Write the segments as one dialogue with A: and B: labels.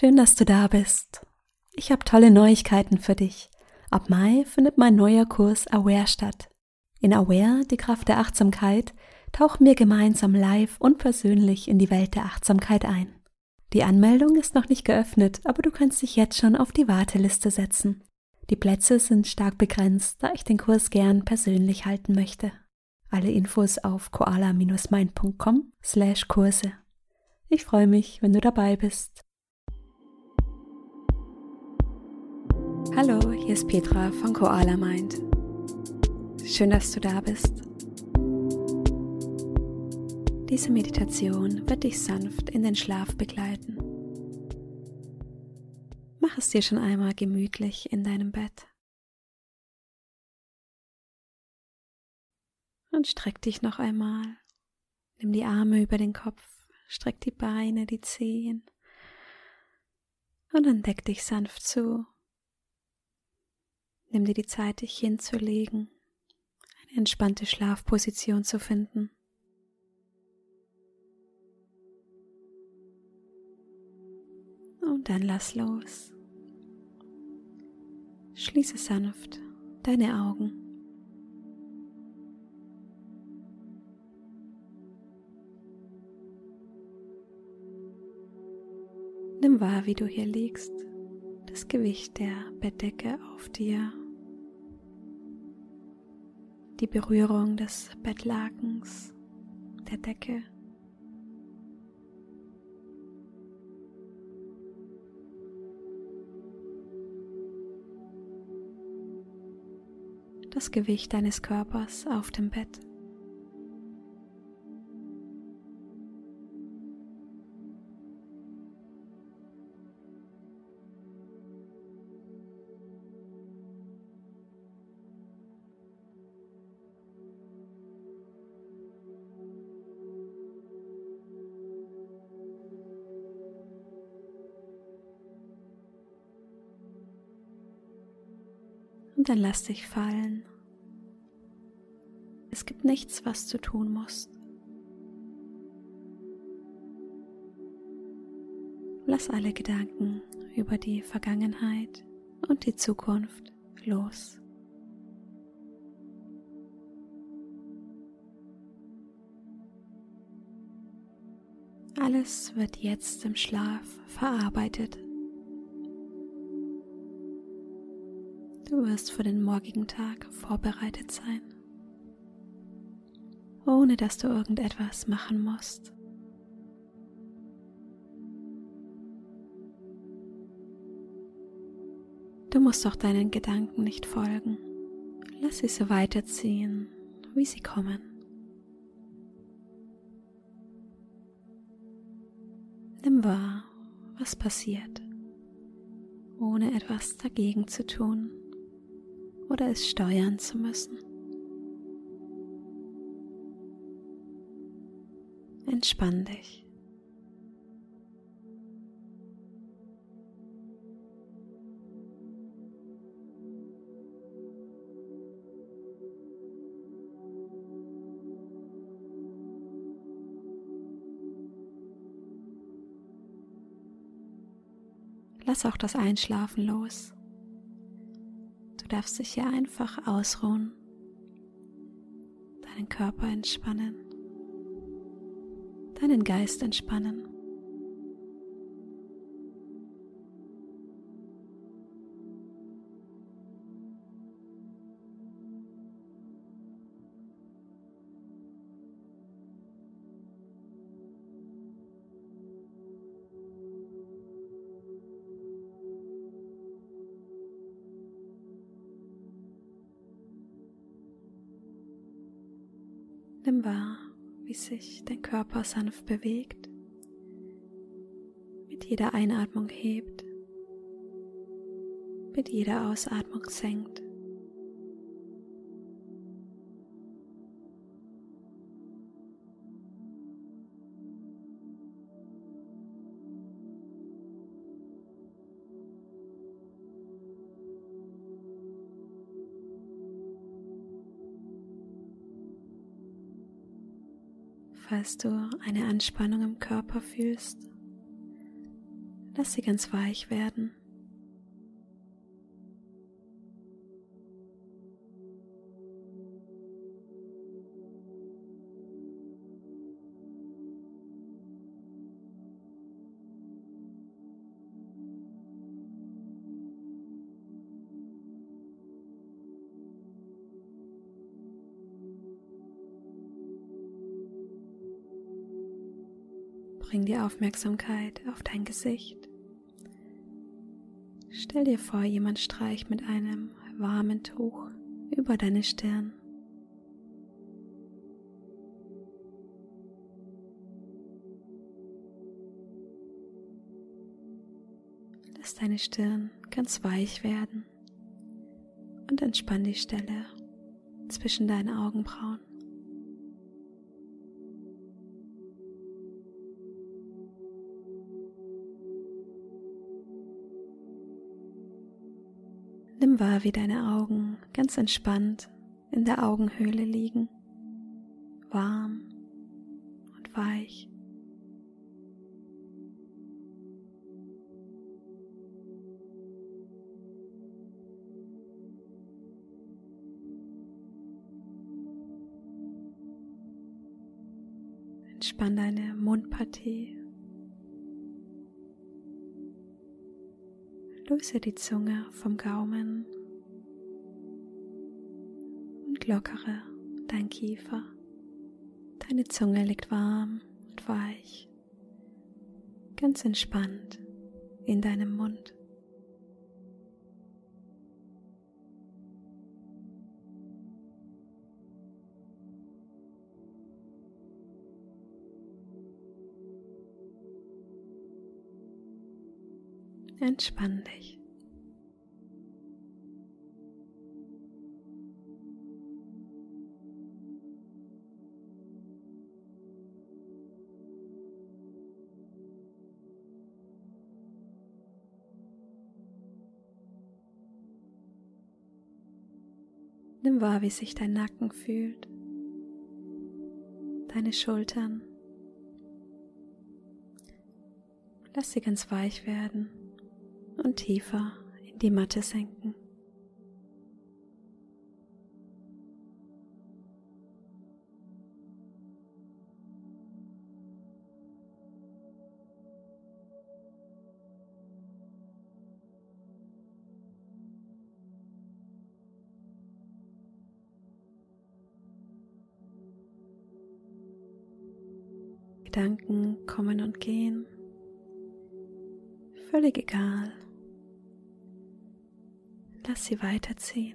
A: Schön, dass du da bist. Ich habe tolle Neuigkeiten für dich. Ab Mai findet mein neuer Kurs Aware statt. In Aware, die Kraft der Achtsamkeit, tauchen wir gemeinsam live und persönlich in die Welt der Achtsamkeit ein. Die Anmeldung ist noch nicht geöffnet, aber du kannst dich jetzt schon auf die Warteliste setzen. Die Plätze sind stark begrenzt, da ich den Kurs gern persönlich halten möchte. Alle Infos auf koala-mind.com slash Kurse. Ich freue mich, wenn du dabei bist. Hallo, hier ist Petra von Koala Mind. Schön, dass du da bist. Diese Meditation wird dich sanft in den Schlaf begleiten. Mach es dir schon einmal gemütlich in deinem Bett. Und streck dich noch einmal. Nimm die Arme über den Kopf, streck die Beine, die Zehen und dann deck dich sanft zu. Nimm dir die Zeit, dich hinzulegen, eine entspannte Schlafposition zu finden. Und dann lass los. Schließe sanft deine Augen. Nimm wahr, wie du hier liegst, das Gewicht der Bettdecke auf dir die Berührung des Bettlakens, der Decke. Das Gewicht deines Körpers auf dem Bett. Dann lass dich fallen. Es gibt nichts, was du tun musst. Lass alle Gedanken über die Vergangenheit und die Zukunft los. Alles wird jetzt im Schlaf verarbeitet. Du wirst für den morgigen Tag vorbereitet sein, ohne dass du irgendetwas machen musst. Du musst auch deinen Gedanken nicht folgen. Lass sie so weiterziehen, wie sie kommen. Nimm wahr, was passiert, ohne etwas dagegen zu tun oder es steuern zu müssen. Entspann dich. Lass auch das Einschlafen los darfst dich hier einfach ausruhen, deinen Körper entspannen, deinen Geist entspannen. Sich dein Körper sanft bewegt, mit jeder Einatmung hebt, mit jeder Ausatmung senkt. Falls du eine Anspannung im Körper fühlst, Lass sie ganz weich werden. Aufmerksamkeit auf dein Gesicht. Stell dir vor, jemand streicht mit einem warmen Tuch über deine Stirn. Lass deine Stirn ganz weich werden und entspann die Stelle zwischen deinen Augenbrauen. Wahr, wie deine Augen ganz entspannt in der Augenhöhle liegen, warm und weich. Entspann deine Mundpartie Löse die Zunge vom Gaumen und lockere dein Kiefer. Deine Zunge liegt warm und weich, ganz entspannt in deinem Mund. Entspann dich. Nimm wahr, wie sich dein Nacken fühlt, deine Schultern. Lass sie ganz weich werden und tiefer in die Matte senken. Gedanken kommen und gehen. Völlig egal, Lass sie weiterziehen.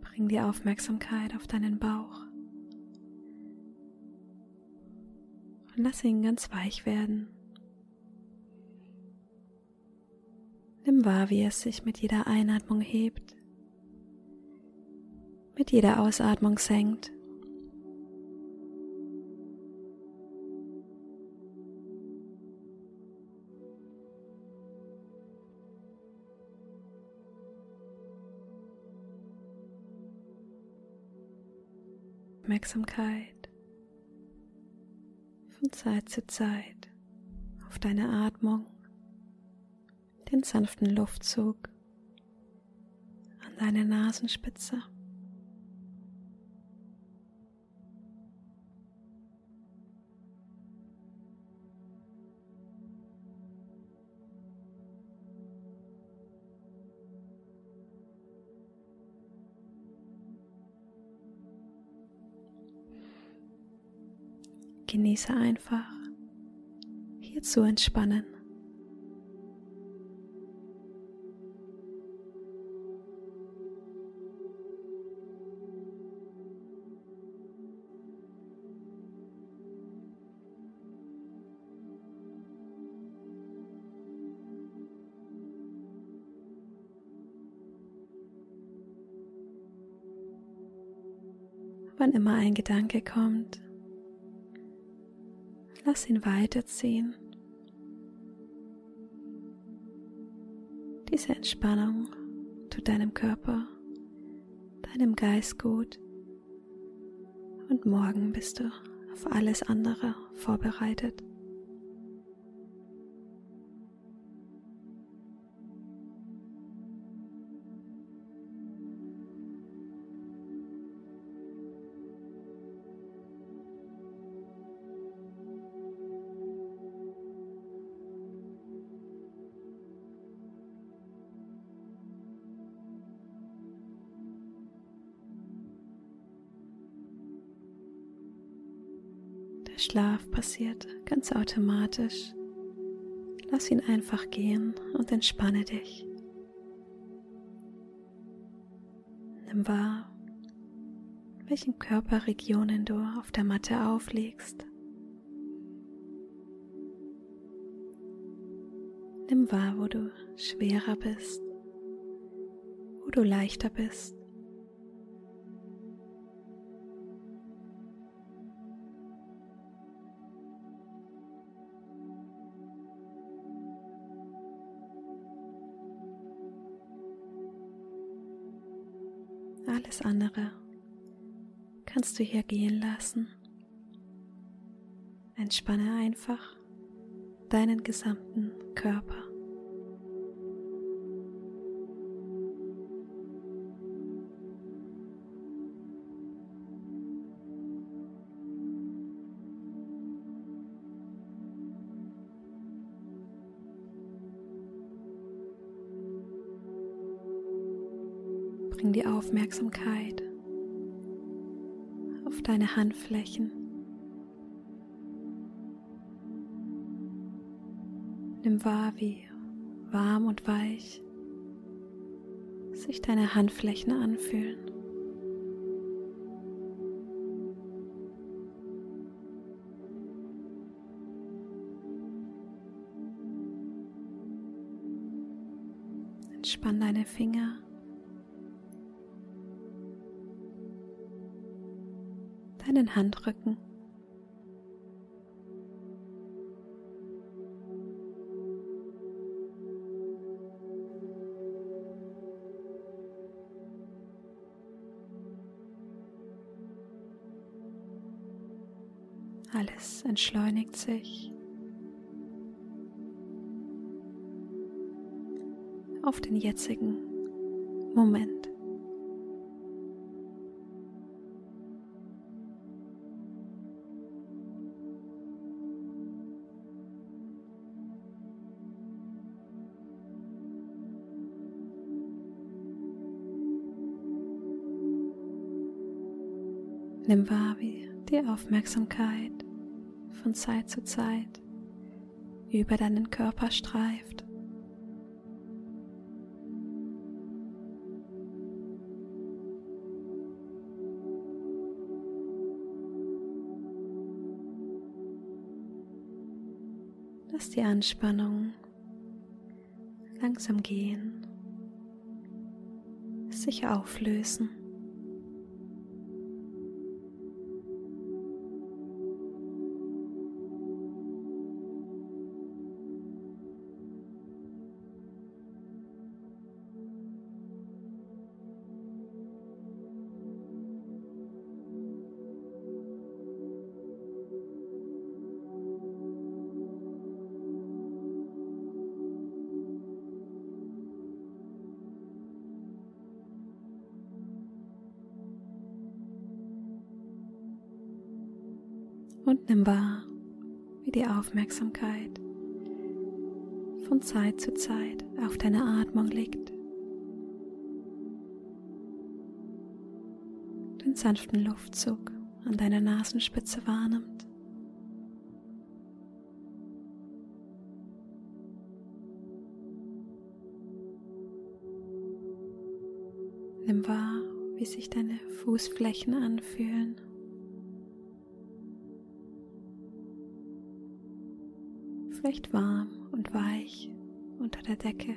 A: Bring die Aufmerksamkeit auf deinen Bauch. Und lass ihn ganz weich werden. Nimm wahr, wie es sich mit jeder Einatmung hebt, mit jeder Ausatmung senkt. Aufmerksamkeit von Zeit zu Zeit auf deine Atmung, den sanften Luftzug an deine Nasenspitze. Genieße einfach, hier zu entspannen. Wann immer ein Gedanke kommt, lass ihn weiterziehen. Diese Entspannung tut deinem Körper, deinem Geist gut und morgen bist du auf alles andere vorbereitet. Schlaf passiert ganz automatisch. Lass ihn einfach gehen und entspanne dich. Nimm wahr, welchen Körperregionen du auf der Matte auflegst. Nimm wahr, wo du schwerer bist, wo du leichter bist. Alles andere kannst du hier gehen lassen. Entspanne einfach deinen gesamten Körper. Aufmerksamkeit auf deine Handflächen. Nimm wahr, wie warm und weich sich deine Handflächen anfühlen. Entspann deine Finger. Deinen Handrücken. Alles entschleunigt sich auf den jetzigen Moment. Nimm wahr, wie die Aufmerksamkeit von Zeit zu Zeit über deinen Körper streift. Lass die Anspannung langsam gehen, sich auflösen. Und nimm wahr, wie die Aufmerksamkeit von Zeit zu Zeit auf deine Atmung liegt. Den sanften Luftzug an deiner Nasenspitze wahrnimmt. Nimm wahr, wie sich deine Fußflächen anfühlen. recht warm und weich unter der Decke.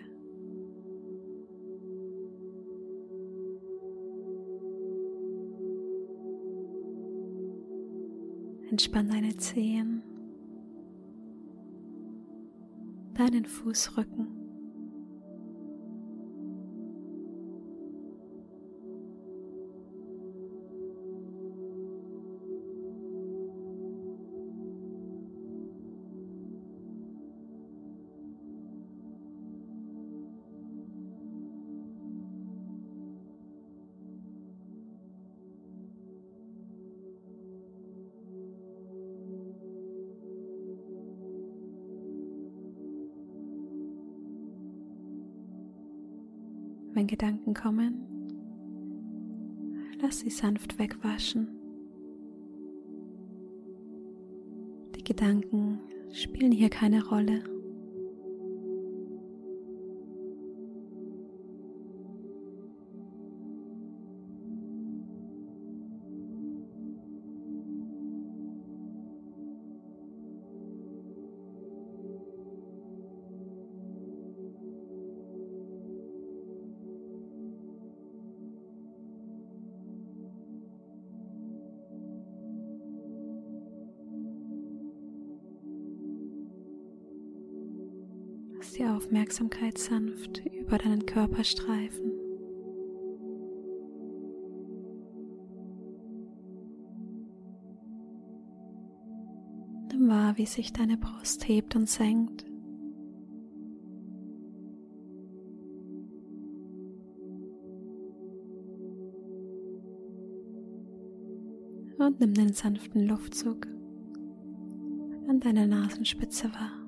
A: Entspann deine Zehen, deinen Fußrücken. Wenn Gedanken kommen, lass sie sanft wegwaschen. Die Gedanken spielen hier keine Rolle. Lass die Aufmerksamkeit sanft über deinen Körper streifen. Nimm wahr, wie sich deine Brust hebt und senkt. Und nimm den sanften Luftzug an deiner Nasenspitze wahr.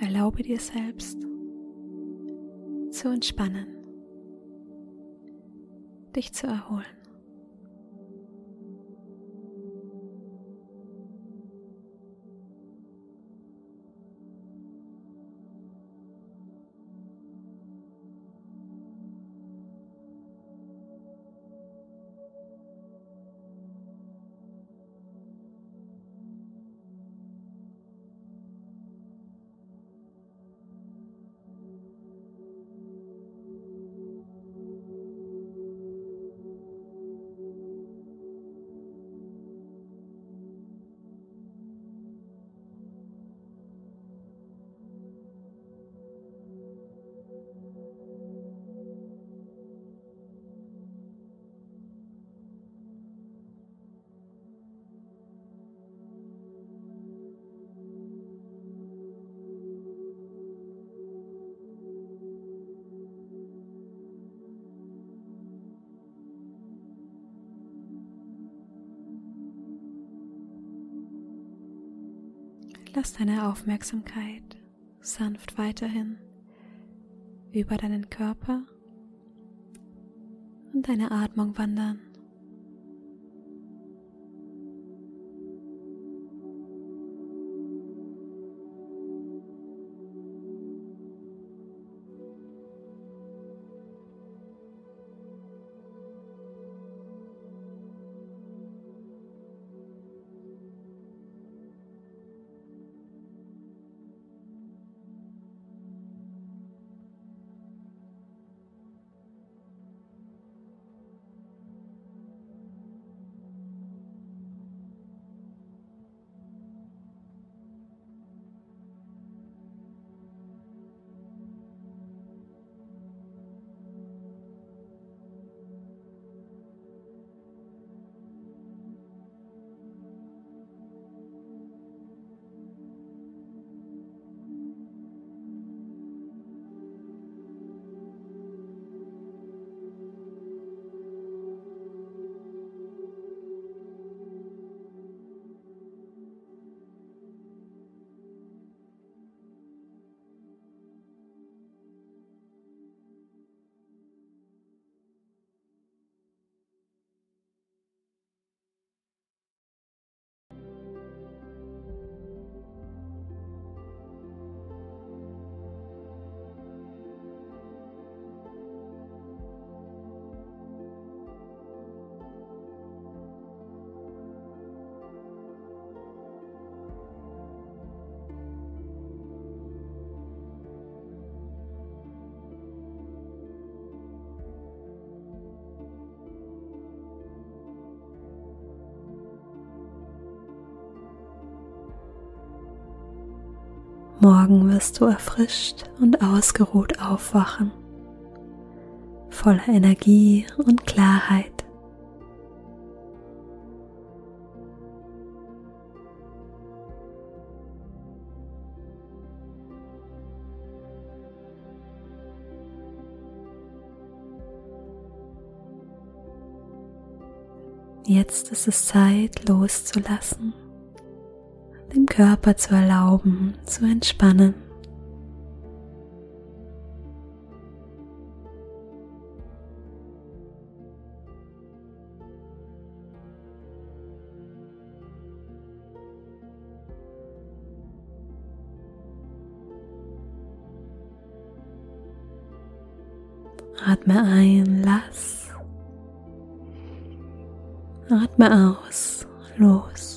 A: Erlaube dir selbst zu entspannen, dich zu erholen. Lass deine Aufmerksamkeit sanft weiterhin über deinen Körper und deine Atmung wandern. Morgen wirst du erfrischt und ausgeruht aufwachen, voller Energie und Klarheit. Jetzt ist es Zeit loszulassen, Körper zu erlauben, zu entspannen. Atme ein, lass Atme aus, los.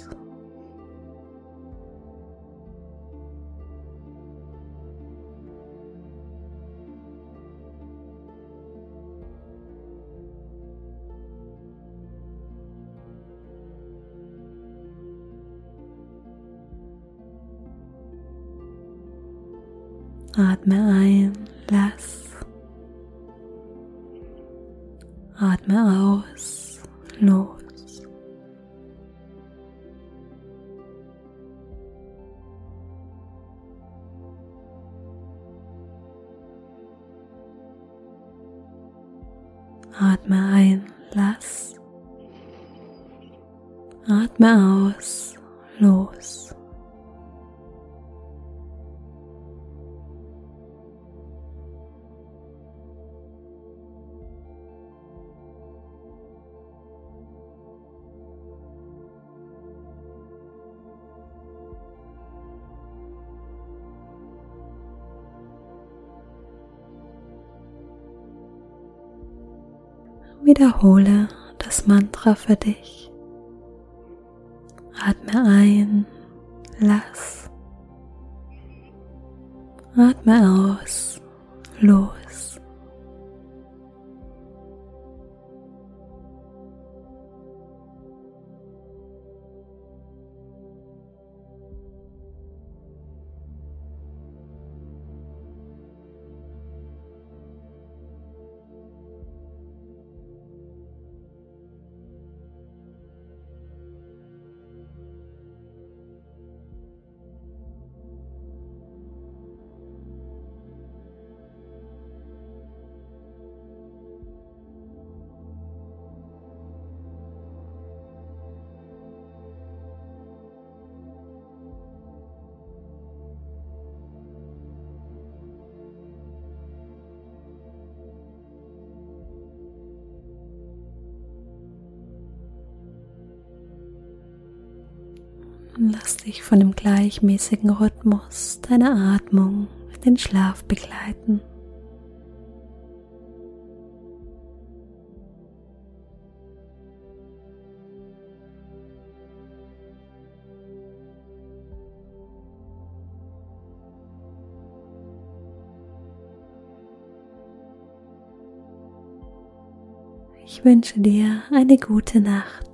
A: Atme ein, lass. Atme aus, Wiederhole das Mantra für dich. Atme ein, lass. Atme aus, los. Lass dich von dem gleichmäßigen Rhythmus deiner Atmung in den Schlaf begleiten. Ich wünsche dir eine gute Nacht.